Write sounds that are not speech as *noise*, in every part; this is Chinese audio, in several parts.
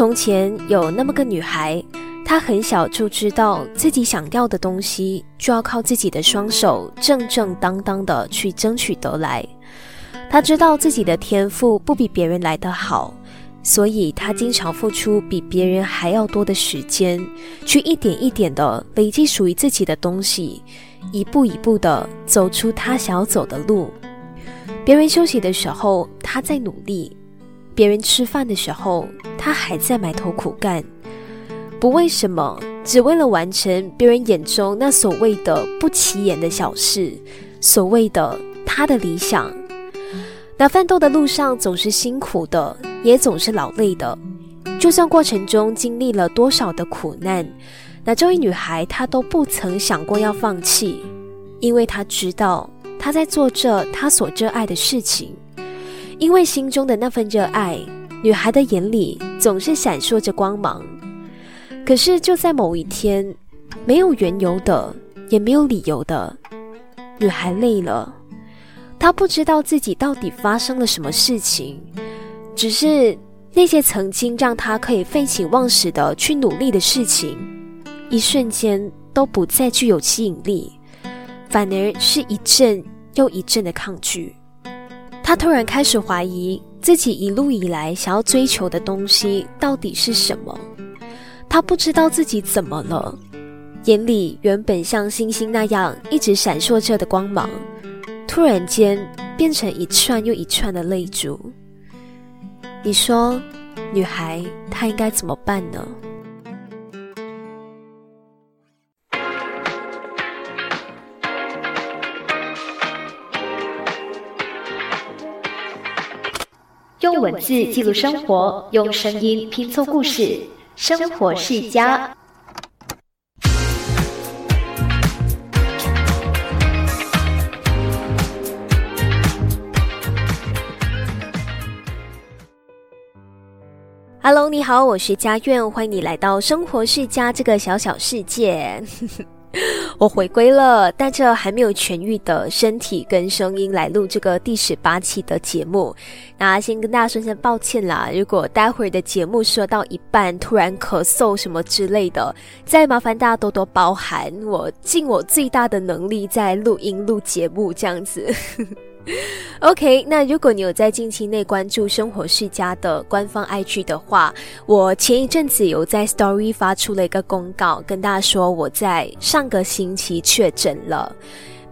从前有那么个女孩，她很小就知道自己想要的东西就要靠自己的双手正正当当的去争取得来。她知道自己的天赋不比别人来得好，所以她经常付出比别人还要多的时间，去一点一点的累积属于自己的东西，一步一步的走出她想要走的路。别人休息的时候，她在努力。别人吃饭的时候，他还在埋头苦干，不为什么，只为了完成别人眼中那所谓的不起眼的小事，所谓的他的理想。那奋斗的路上总是辛苦的，也总是劳累的。就算过程中经历了多少的苦难，那这位女孩她都不曾想过要放弃，因为她知道她在做着她所热爱的事情。因为心中的那份热爱，女孩的眼里总是闪烁着光芒。可是就在某一天，没有缘由的，也没有理由的，女孩累了。她不知道自己到底发生了什么事情，只是那些曾经让她可以废寝忘食的去努力的事情，一瞬间都不再具有吸引力，反而是一阵又一阵的抗拒。他突然开始怀疑自己一路以来想要追求的东西到底是什么。他不知道自己怎么了，眼里原本像星星那样一直闪烁着的光芒，突然间变成一串又一串的泪珠。你说，女孩她应该怎么办呢？文字记录生活，用声音拼凑故事。生活世家。Hello，你好，我是佳苑，欢迎你来到生活世家这个小小世界。*laughs* 我回归了，带着还没有痊愈的身体跟声音来录这个第十八期的节目。那先跟大家说声抱歉啦，如果待会的节目说到一半突然咳嗽什么之类的，再麻烦大家多多包涵。我尽我最大的能力在录音录节目这样子。*laughs* OK，那如果你有在近期内关注生活世家的官方 IG 的话，我前一阵子有在 Story 发出了一个公告，跟大家说我在上个星期确诊了。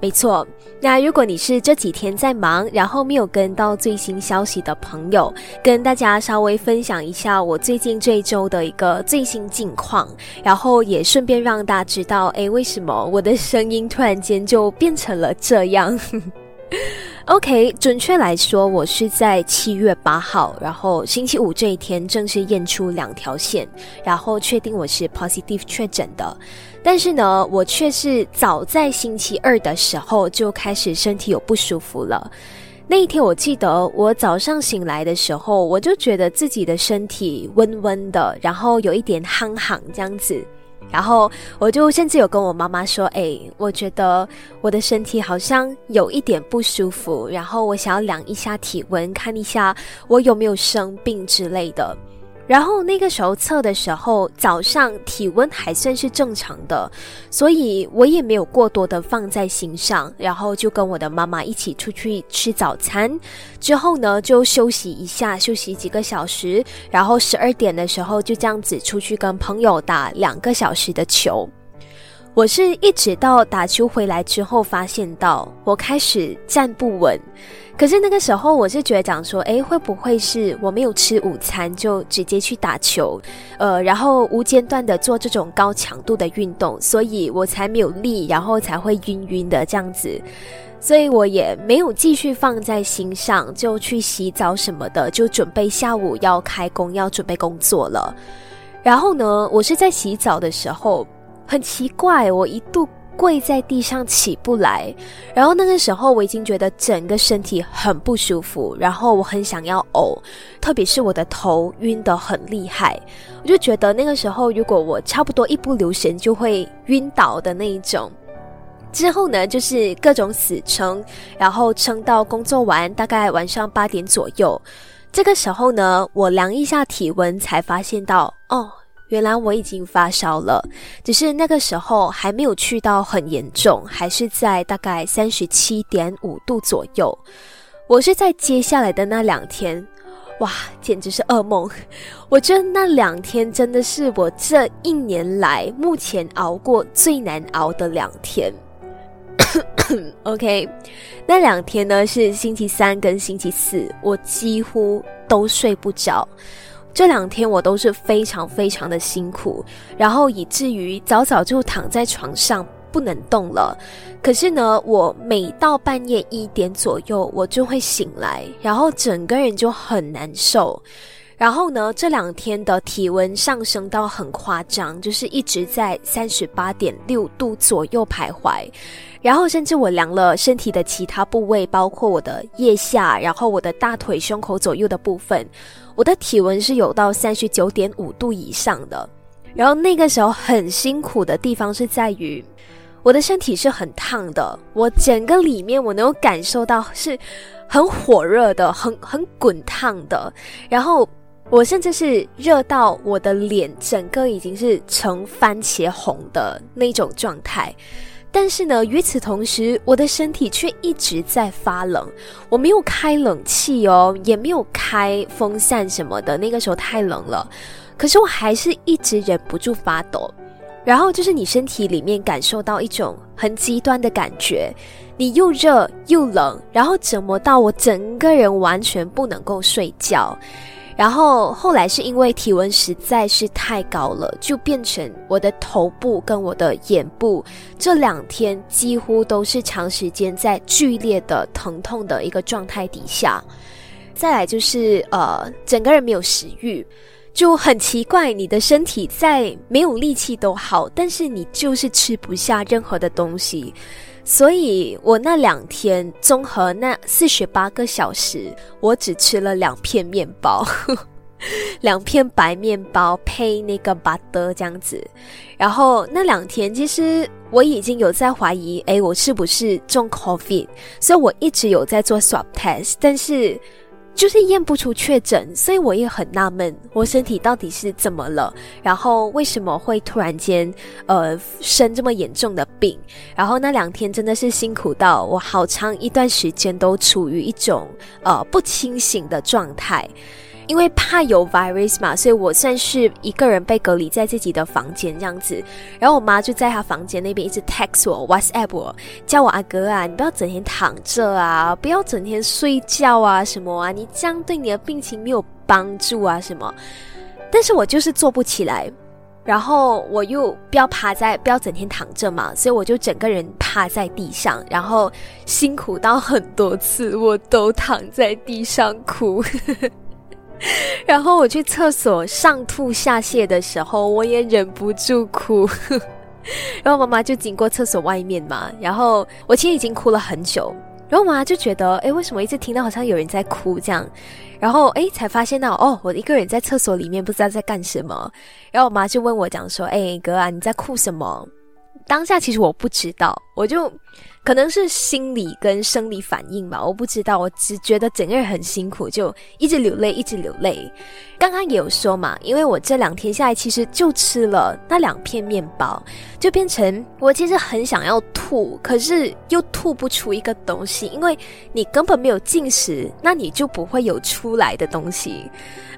没错，那如果你是这几天在忙，然后没有跟到最新消息的朋友，跟大家稍微分享一下我最近这一周的一个最新近况，然后也顺便让大家知道，哎，为什么我的声音突然间就变成了这样。*laughs* *laughs* OK，准确来说，我是在七月八号，然后星期五这一天正式验出两条线，然后确定我是 positive 确诊的。但是呢，我却是早在星期二的时候就开始身体有不舒服了。那一天我记得，我早上醒来的时候，我就觉得自己的身体温温的，然后有一点憨憨这样子。然后我就甚至有跟我妈妈说：“哎，我觉得我的身体好像有一点不舒服，然后我想要量一下体温，看一下我有没有生病之类的。”然后那个时候测的时候，早上体温还算是正常的，所以我也没有过多的放在心上。然后就跟我的妈妈一起出去吃早餐，之后呢就休息一下，休息几个小时。然后十二点的时候就这样子出去跟朋友打两个小时的球。我是一直到打球回来之后，发现到我开始站不稳。可是那个时候，我是觉得讲说，诶，会不会是我没有吃午餐就直接去打球，呃，然后无间断的做这种高强度的运动，所以我才没有力，然后才会晕晕的这样子，所以我也没有继续放在心上，就去洗澡什么的，就准备下午要开工，要准备工作了。然后呢，我是在洗澡的时候，很奇怪，我一度。跪在地上起不来，然后那个时候我已经觉得整个身体很不舒服，然后我很想要呕，特别是我的头晕得很厉害，我就觉得那个时候如果我差不多一不留神就会晕倒的那一种。之后呢，就是各种死撑，然后撑到工作完大概晚上八点左右。这个时候呢，我量一下体温，才发现到哦，原来我已经发烧了，只是那个时候还没有去到很严重，还是在大概三十七点五度左右。我是在接下来的那两天，哇，简直是噩梦！我觉得那两天真的是我这一年来目前熬过最难熬的两天。*coughs* OK，那两天呢是星期三跟星期四，我几乎都睡不着。这两天我都是非常非常的辛苦，然后以至于早早就躺在床上不能动了。可是呢，我每到半夜一点左右，我就会醒来，然后整个人就很难受。然后呢，这两天的体温上升到很夸张，就是一直在三十八点六度左右徘徊。然后甚至我量了身体的其他部位，包括我的腋下，然后我的大腿、胸口左右的部分，我的体温是有到三十九点五度以上的。然后那个时候很辛苦的地方是在于，我的身体是很烫的，我整个里面我能够感受到是很火热的，很很滚烫的。然后我甚至是热到我的脸整个已经是呈番茄红的那种状态。但是呢，与此同时，我的身体却一直在发冷。我没有开冷气哦，也没有开风扇什么的。那个时候太冷了，可是我还是一直忍不住发抖。然后就是你身体里面感受到一种很极端的感觉，你又热又冷，然后折磨到我整个人完全不能够睡觉。然后后来是因为体温实在是太高了，就变成我的头部跟我的眼部这两天几乎都是长时间在剧烈的疼痛的一个状态底下。再来就是呃，整个人没有食欲，就很奇怪，你的身体在没有力气都好，但是你就是吃不下任何的东西。所以我那两天综合那四十八个小时，我只吃了两片面包，*laughs* 两片白面包配那个 butter 这样子。然后那两天其实我已经有在怀疑，哎，我是不是中 COVID？所以我一直有在做 swab test，但是。就是验不出确诊，所以我也很纳闷，我身体到底是怎么了？然后为什么会突然间呃生这么严重的病？然后那两天真的是辛苦到我好长一段时间都处于一种呃不清醒的状态。因为怕有 virus 嘛，所以我算是一个人被隔离在自己的房间这样子。然后我妈就在她房间那边一直 text 我，WhatsApp 我，叫我阿哥啊，你不要整天躺着啊，不要整天睡觉啊，什么啊，你这样对你的病情没有帮助啊，什么。但是我就是坐不起来，然后我又不要趴在，不要整天躺着嘛，所以我就整个人趴在地上，然后辛苦到很多次，我都躺在地上哭。*laughs* 然后我去厕所上吐下泻的时候，我也忍不住哭。*laughs* 然后妈妈就经过厕所外面嘛，然后我其实已经哭了很久。然后妈妈就觉得，哎，为什么一直听到好像有人在哭这样？然后哎，才发现到哦，我一个人在厕所里面不知道在干什么。然后我妈就问我讲说，哎，哥啊，你在哭什么？当下其实我不知道，我就。可能是心理跟生理反应吧，我不知道。我只觉得整个人很辛苦，就一直流泪，一直流泪。刚刚也有说嘛，因为我这两天下来其实就吃了那两片面包，就变成我其实很想要吐，可是又吐不出一个东西，因为你根本没有进食，那你就不会有出来的东西。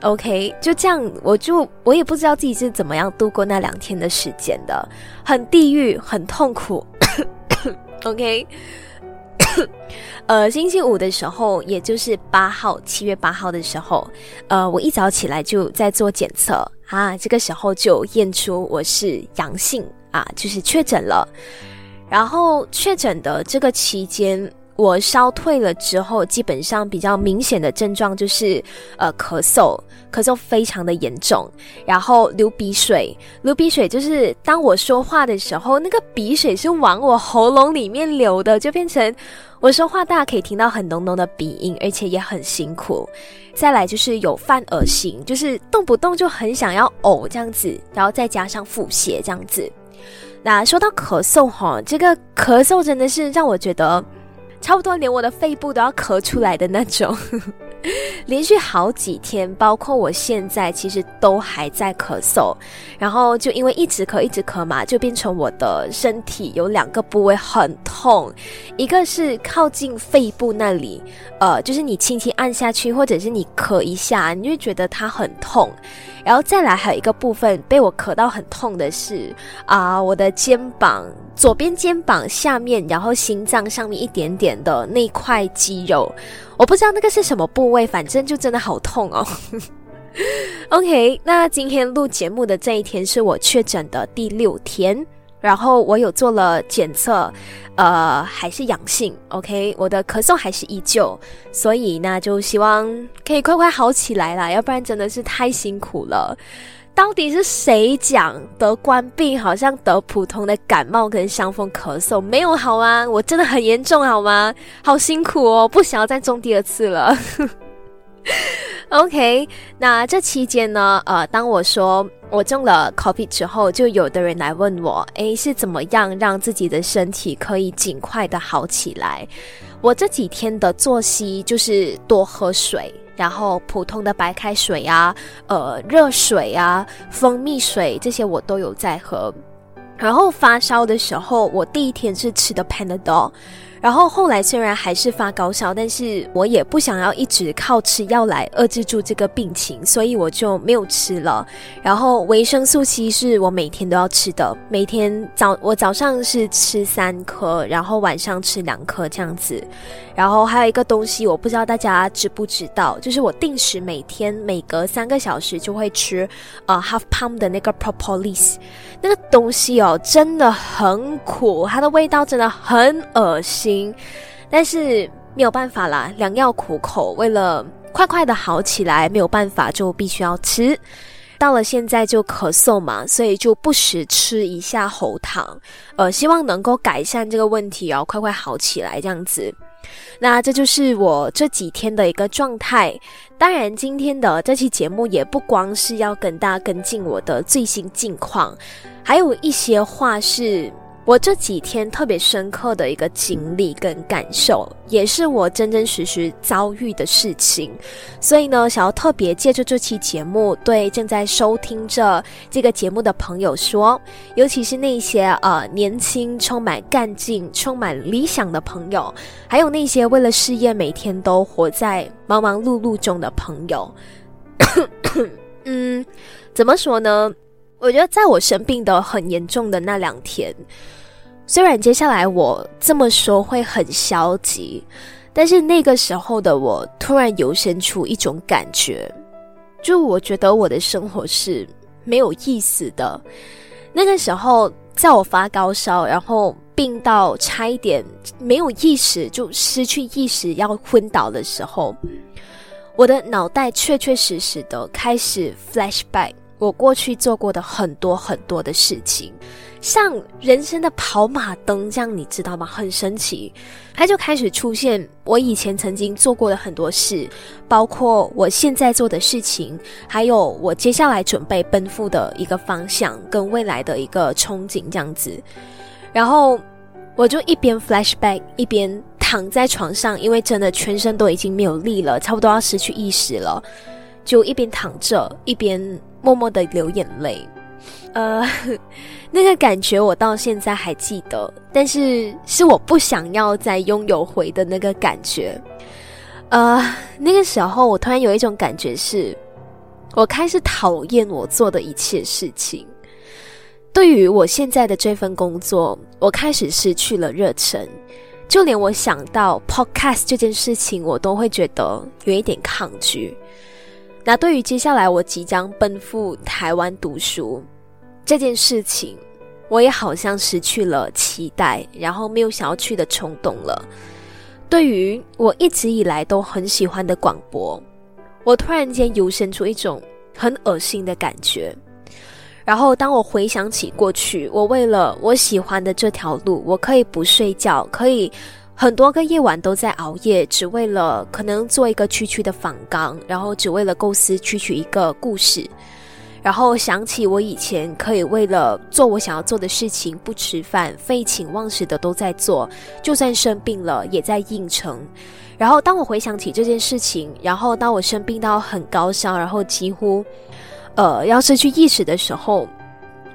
OK，就这样，我就我也不知道自己是怎么样度过那两天的时间的，很地狱，很痛苦。OK，*coughs* 呃，星期五的时候，也就是八号，七月八号的时候，呃，我一早起来就在做检测啊，这个时候就验出我是阳性啊，就是确诊了。然后确诊的这个期间。我烧退了之后，基本上比较明显的症状就是，呃，咳嗽，咳嗽非常的严重，然后流鼻水，流鼻水就是当我说话的时候，那个鼻水是往我喉咙里面流的，就变成我说话大家可以听到很浓浓的鼻音，而且也很辛苦。再来就是有犯恶心，就是动不动就很想要呕这样子，然后再加上腹泻这样子。那说到咳嗽哈，这个咳嗽真的是让我觉得。差不多连我的肺部都要咳出来的那种，*laughs* 连续好几天，包括我现在，其实都还在咳嗽。然后就因为一直咳，一直咳嘛，就变成我的身体有两个部位很痛，一个是靠近肺部那里，呃，就是你轻轻按下去，或者是你咳一下，你就觉得它很痛。然后再来还有一个部分被我咳到很痛的是啊，我的肩膀左边肩膀下面，然后心脏上面一点点的那块肌肉，我不知道那个是什么部位，反正就真的好痛哦。*laughs* OK，那今天录节目的这一天是我确诊的第六天，然后我有做了检测，呃，还是阳性。OK，我的咳嗽还是依旧，所以那就希望可以快快好起来啦，要不然真的是太辛苦了。到底是谁讲得冠病好像得普通的感冒跟伤风咳嗽没有好吗？我真的很严重好吗？好辛苦哦，不想要再中第二次了。*laughs* OK，那这期间呢，呃，当我说我中了 COVID 之后，就有的人来问我，诶，是怎么样让自己的身体可以尽快的好起来？我这几天的作息就是多喝水，然后普通的白开水啊，呃，热水啊，蜂蜜水这些我都有在喝。然后发烧的时候，我第一天是吃的 Panadol。然后后来虽然还是发高烧，但是我也不想要一直靠吃药来遏制住这个病情，所以我就没有吃了。然后维生素 C 是我每天都要吃的，每天早我早上是吃三颗，然后晚上吃两颗这样子。然后还有一个东西，我不知道大家知不知道，就是我定时每天每隔三个小时就会吃呃 half pound 的那个 propolis，那个东西哦真的很苦，它的味道真的很恶心心。但是没有办法啦，良药苦口，为了快快的好起来，没有办法就必须要吃。到了现在就咳嗽嘛，所以就不时吃一下喉糖，呃，希望能够改善这个问题哦，快快好起来这样子。那这就是我这几天的一个状态。当然，今天的这期节目也不光是要跟大家跟进我的最新近况，还有一些话是。我这几天特别深刻的一个经历跟感受，也是我真真实实遭遇的事情，所以呢，想要特别借着这期节目，对正在收听着这个节目的朋友说，尤其是那些呃年轻、充满干劲、充满理想的朋友，还有那些为了事业每天都活在忙忙碌碌中的朋友，嗯，怎么说呢？我觉得在我生病的很严重的那两天，虽然接下来我这么说会很消极，但是那个时候的我突然油生出一种感觉，就我觉得我的生活是没有意思的。那个时候，在我发高烧，然后病到差一点没有意识，就失去意识要昏倒的时候，我的脑袋确确实实的开始 flashback。我过去做过的很多很多的事情，像人生的跑马灯这样，你知道吗？很神奇，它就开始出现我以前曾经做过的很多事，包括我现在做的事情，还有我接下来准备奔赴的一个方向跟未来的一个憧憬这样子。然后我就一边 flashback，一边躺在床上，因为真的全身都已经没有力了，差不多要失去意识了，就一边躺着一边。默默的流眼泪，呃，*laughs* 那个感觉我到现在还记得，但是是我不想要再拥有回的那个感觉。呃，那个时候我突然有一种感觉，是我开始讨厌我做的一切事情。对于我现在的这份工作，我开始失去了热忱，就连我想到 podcast 这件事情，我都会觉得有一点抗拒。那对于接下来我即将奔赴台湾读书这件事情，我也好像失去了期待，然后没有想要去的冲动了。对于我一直以来都很喜欢的广播，我突然间油生出一种很恶心的感觉。然后当我回想起过去，我为了我喜欢的这条路，我可以不睡觉，可以。很多个夜晚都在熬夜，只为了可能做一个区区的访纲，然后只为了构思区区一个故事，然后想起我以前可以为了做我想要做的事情不吃饭，废寝忘食的都在做，就算生病了也在硬撑。然后当我回想起这件事情，然后当我生病到很高烧，然后几乎呃要失去意识的时候，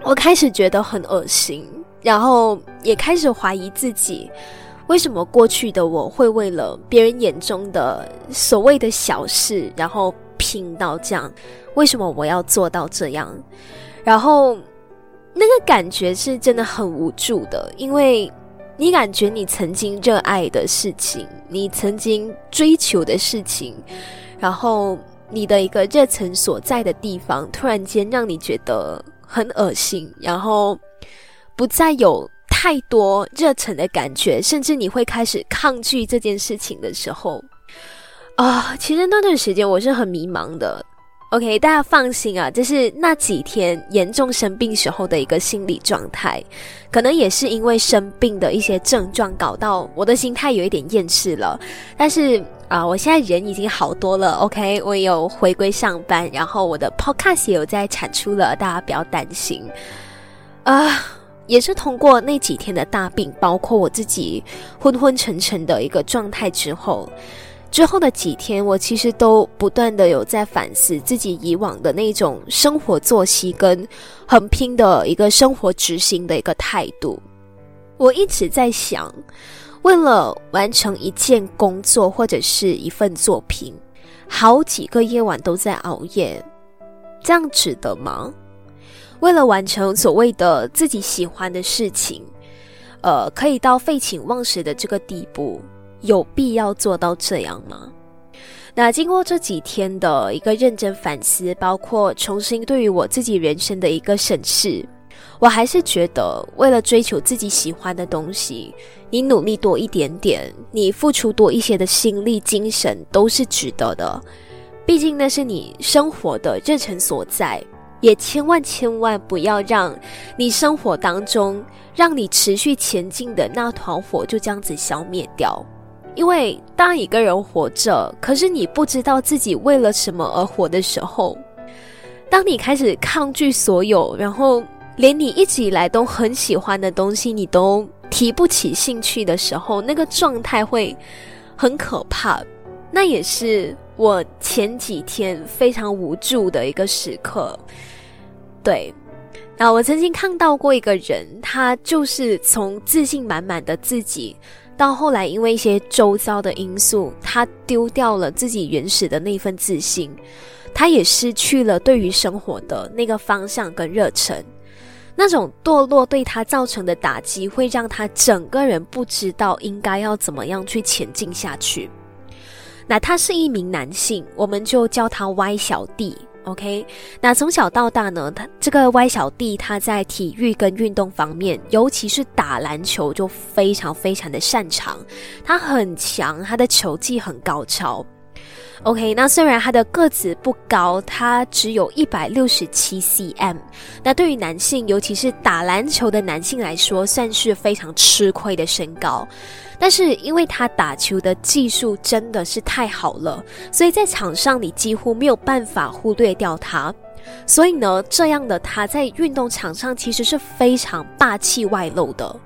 我开始觉得很恶心，然后也开始怀疑自己，为什么过去的我会为了别人眼中的所谓的小事，然后拼到这样？为什么我要做到这样？然后那个感觉是真的很无助的，因为。你感觉你曾经热爱的事情，你曾经追求的事情，然后你的一个热忱所在的地方，突然间让你觉得很恶心，然后不再有太多热忱的感觉，甚至你会开始抗拒这件事情的时候，啊，其实那段时间我是很迷茫的。OK，大家放心啊，这是那几天严重生病时候的一个心理状态，可能也是因为生病的一些症状搞到我的心态有一点厌世了。但是啊，我现在人已经好多了，OK，我有回归上班，然后我的 Podcast 也有在产出了，大家不要担心。啊，也是通过那几天的大病，包括我自己昏昏沉沉的一个状态之后。之后的几天，我其实都不断的有在反思自己以往的那种生活作息跟很拼的一个生活执行的一个态度。我一直在想，为了完成一件工作或者是一份作品，好几个夜晚都在熬夜，这样值得吗？为了完成所谓的自己喜欢的事情，呃，可以到废寝忘食的这个地步。有必要做到这样吗？那经过这几天的一个认真反思，包括重新对于我自己人生的一个审视，我还是觉得，为了追求自己喜欢的东西，你努力多一点点，你付出多一些的心力、精神，都是值得的。毕竟那是你生活的热忱所在，也千万千万不要让你生活当中让你持续前进的那团火就这样子消灭掉。因为当一个人活着，可是你不知道自己为了什么而活的时候，当你开始抗拒所有，然后连你一直以来都很喜欢的东西，你都提不起兴趣的时候，那个状态会很可怕。那也是我前几天非常无助的一个时刻。对，那我曾经看到过一个人，他就是从自信满满的自己。到后来，因为一些周遭的因素，他丢掉了自己原始的那份自信，他也失去了对于生活的那个方向跟热忱。那种堕落对他造成的打击，会让他整个人不知道应该要怎么样去前进下去。那他是一名男性，我们就叫他 Y 小弟。OK，那从小到大呢，他这个歪小弟他在体育跟运动方面，尤其是打篮球就非常非常的擅长，他很强，他的球技很高超。OK，那虽然他的个子不高，他只有一百六十七 cm，那对于男性，尤其是打篮球的男性来说，算是非常吃亏的身高。但是因为他打球的技术真的是太好了，所以在场上你几乎没有办法忽略掉他。所以呢，这样的他在运动场上其实是非常霸气外露的。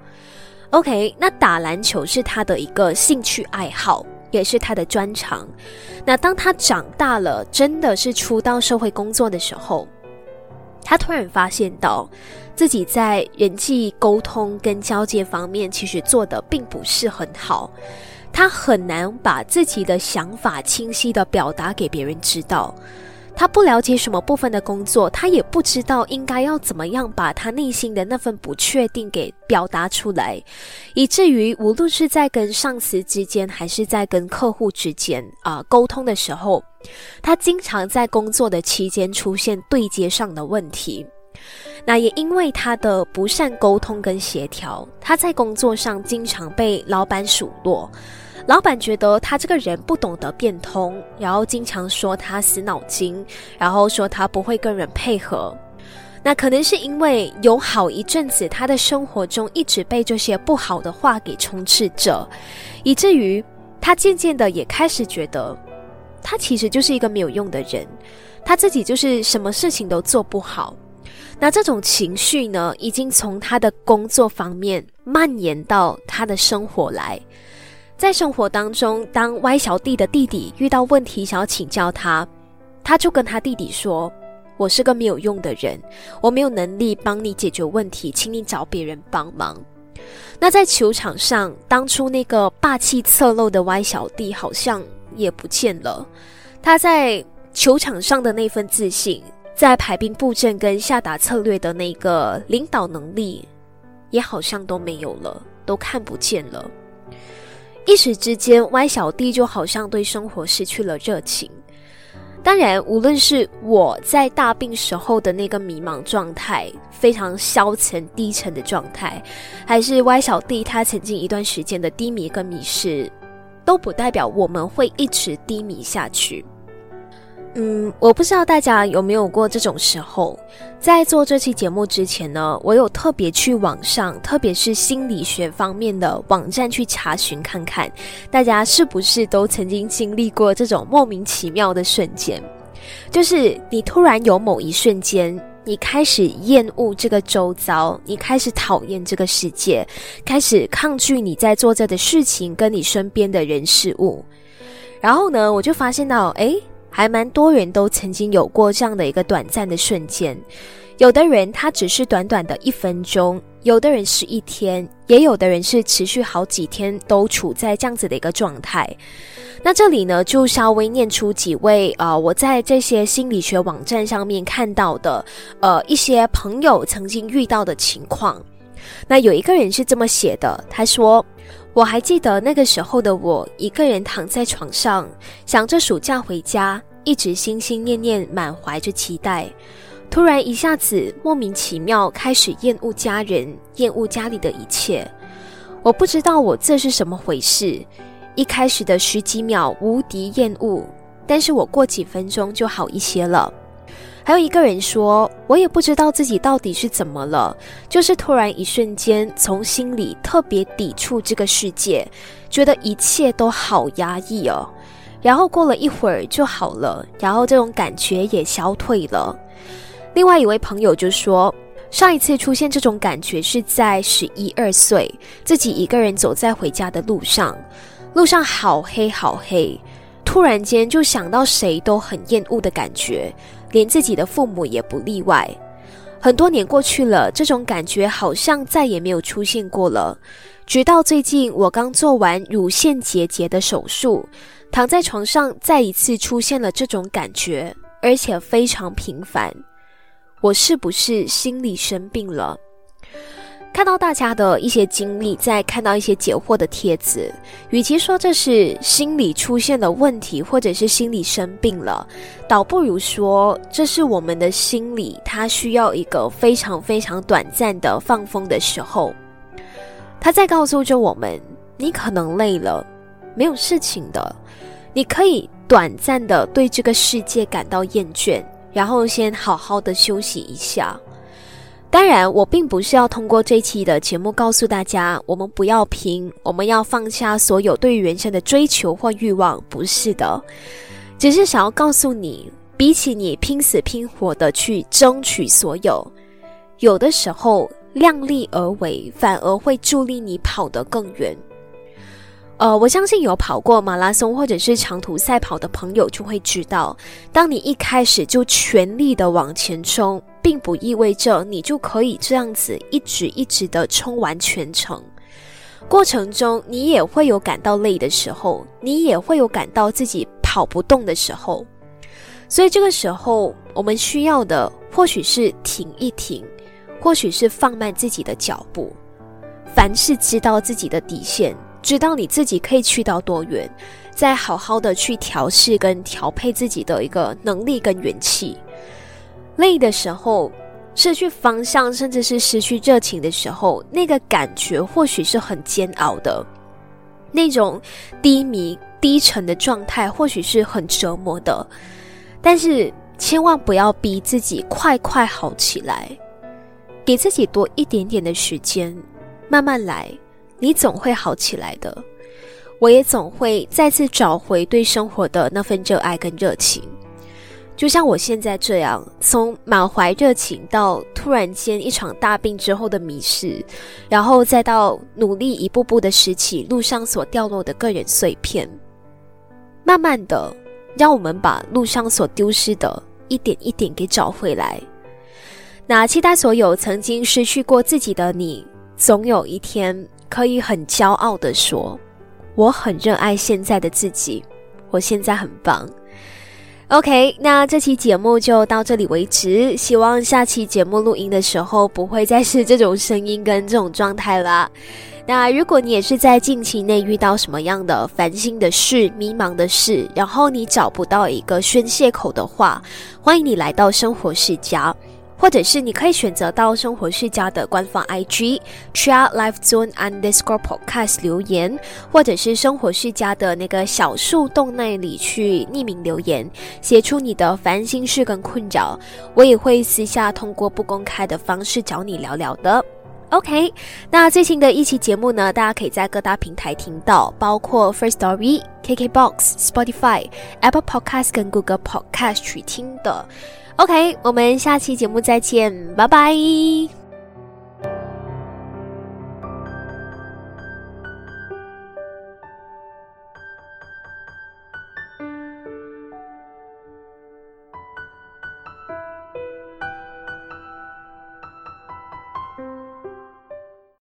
OK，那打篮球是他的一个兴趣爱好，也是他的专长。那当他长大了，真的是出到社会工作的时候，他突然发现到。自己在人际沟通跟交接方面，其实做的并不是很好。他很难把自己的想法清晰的表达给别人知道。他不了解什么部分的工作，他也不知道应该要怎么样把他内心的那份不确定给表达出来，以至于无论是在跟上司之间，还是在跟客户之间啊沟通的时候，他经常在工作的期间出现对接上的问题。那也因为他的不善沟通跟协调，他在工作上经常被老板数落。老板觉得他这个人不懂得变通，然后经常说他死脑筋，然后说他不会跟人配合。那可能是因为有好一阵子他的生活中一直被这些不好的话给充斥着，以至于他渐渐的也开始觉得，他其实就是一个没有用的人，他自己就是什么事情都做不好。那这种情绪呢，已经从他的工作方面蔓延到他的生活来。在生活当中，当歪小弟的弟弟遇到问题想要请教他，他就跟他弟弟说：“我是个没有用的人，我没有能力帮你解决问题，请你找别人帮忙。”那在球场上，当初那个霸气侧漏的歪小弟好像也不见了。他在球场上的那份自信，在排兵布阵跟下达策略的那个领导能力，也好像都没有了，都看不见了。一时之间，歪小弟就好像对生活失去了热情。当然，无论是我在大病时候的那个迷茫状态，非常消沉低沉的状态，还是歪小弟他曾经一段时间的低迷跟迷失，都不代表我们会一直低迷下去。嗯，我不知道大家有没有过这种时候，在做这期节目之前呢，我有特别去网上，特别是心理学方面的网站去查询看看，大家是不是都曾经经历过这种莫名其妙的瞬间，就是你突然有某一瞬间，你开始厌恶这个周遭，你开始讨厌这个世界，开始抗拒你在做着的事情，跟你身边的人事物，然后呢，我就发现到，哎。还蛮多人都曾经有过这样的一个短暂的瞬间，有的人他只是短短的一分钟，有的人是一天，也有的人是持续好几天都处在这样子的一个状态。那这里呢，就稍微念出几位啊，我在这些心理学网站上面看到的，呃，一些朋友曾经遇到的情况。那有一个人是这么写的，他说。我还记得那个时候的我，一个人躺在床上，想着暑假回家，一直心心念念，满怀着期待。突然一下子莫名其妙开始厌恶家人，厌恶家里的一切。我不知道我这是什么回事。一开始的十几秒无敌厌恶，但是我过几分钟就好一些了。还有一个人说，我也不知道自己到底是怎么了，就是突然一瞬间从心里特别抵触这个世界，觉得一切都好压抑哦。然后过了一会儿就好了，然后这种感觉也消退了。另外一位朋友就说，上一次出现这种感觉是在十一二岁，自己一个人走在回家的路上，路上好黑好黑，突然间就想到谁都很厌恶的感觉。连自己的父母也不例外。很多年过去了，这种感觉好像再也没有出现过了。直到最近，我刚做完乳腺结节的手术，躺在床上，再一次出现了这种感觉，而且非常频繁。我是不是心理生病了？看到大家的一些经历，再看到一些解惑的帖子，与其说这是心理出现了问题，或者是心理生病了，倒不如说这是我们的心理，它需要一个非常非常短暂的放风的时候。他在告诉着我们：你可能累了，没有事情的，你可以短暂的对这个世界感到厌倦，然后先好好的休息一下。当然，我并不是要通过这期的节目告诉大家，我们不要拼，我们要放下所有对于人生的追求或欲望，不是的，只是想要告诉你，比起你拼死拼活的去争取所有，有的时候量力而为，反而会助力你跑得更远。呃，我相信有跑过马拉松或者是长途赛跑的朋友就会知道，当你一开始就全力的往前冲，并不意味着你就可以这样子一直一直的冲完全程。过程中你也会有感到累的时候，你也会有感到自己跑不动的时候。所以这个时候，我们需要的或许是停一停，或许是放慢自己的脚步。凡是知道自己的底线。知道你自己可以去到多远，再好好的去调试跟调配自己的一个能力跟元气。累的时候，失去方向，甚至是失去热情的时候，那个感觉或许是很煎熬的，那种低迷低沉的状态或许是很折磨的。但是千万不要逼自己快快好起来，给自己多一点点的时间，慢慢来。你总会好起来的，我也总会再次找回对生活的那份热爱跟热情。就像我现在这样，从满怀热情到突然间一场大病之后的迷失，然后再到努力一步步的拾起路上所掉落的个人碎片，慢慢的，让我们把路上所丢失的一点一点给找回来。那期待所有曾经失去过自己的你，总有一天可以很骄傲的说：“我很热爱现在的自己，我现在很棒。” OK，那这期节目就到这里为止。希望下期节目录音的时候不会再是这种声音跟这种状态啦。*laughs* 那如果你也是在近期内遇到什么样的烦心的事、迷茫的事，然后你找不到一个宣泄口的话，欢迎你来到生活世家。或者是你可以选择到生活世家的官方 IG Chia Life Zone Underscore Podcast 留言，或者是生活世家的那个小树洞那里去匿名留言，写出你的烦心事跟困扰，我也会私下通过不公开的方式找你聊聊的。OK，那最新的一期节目呢，大家可以在各大平台听到，包括 First Story、KKBox、Spotify、Apple Podcast 跟 Google Podcast 去听的。OK，我们下期节目再见，拜拜。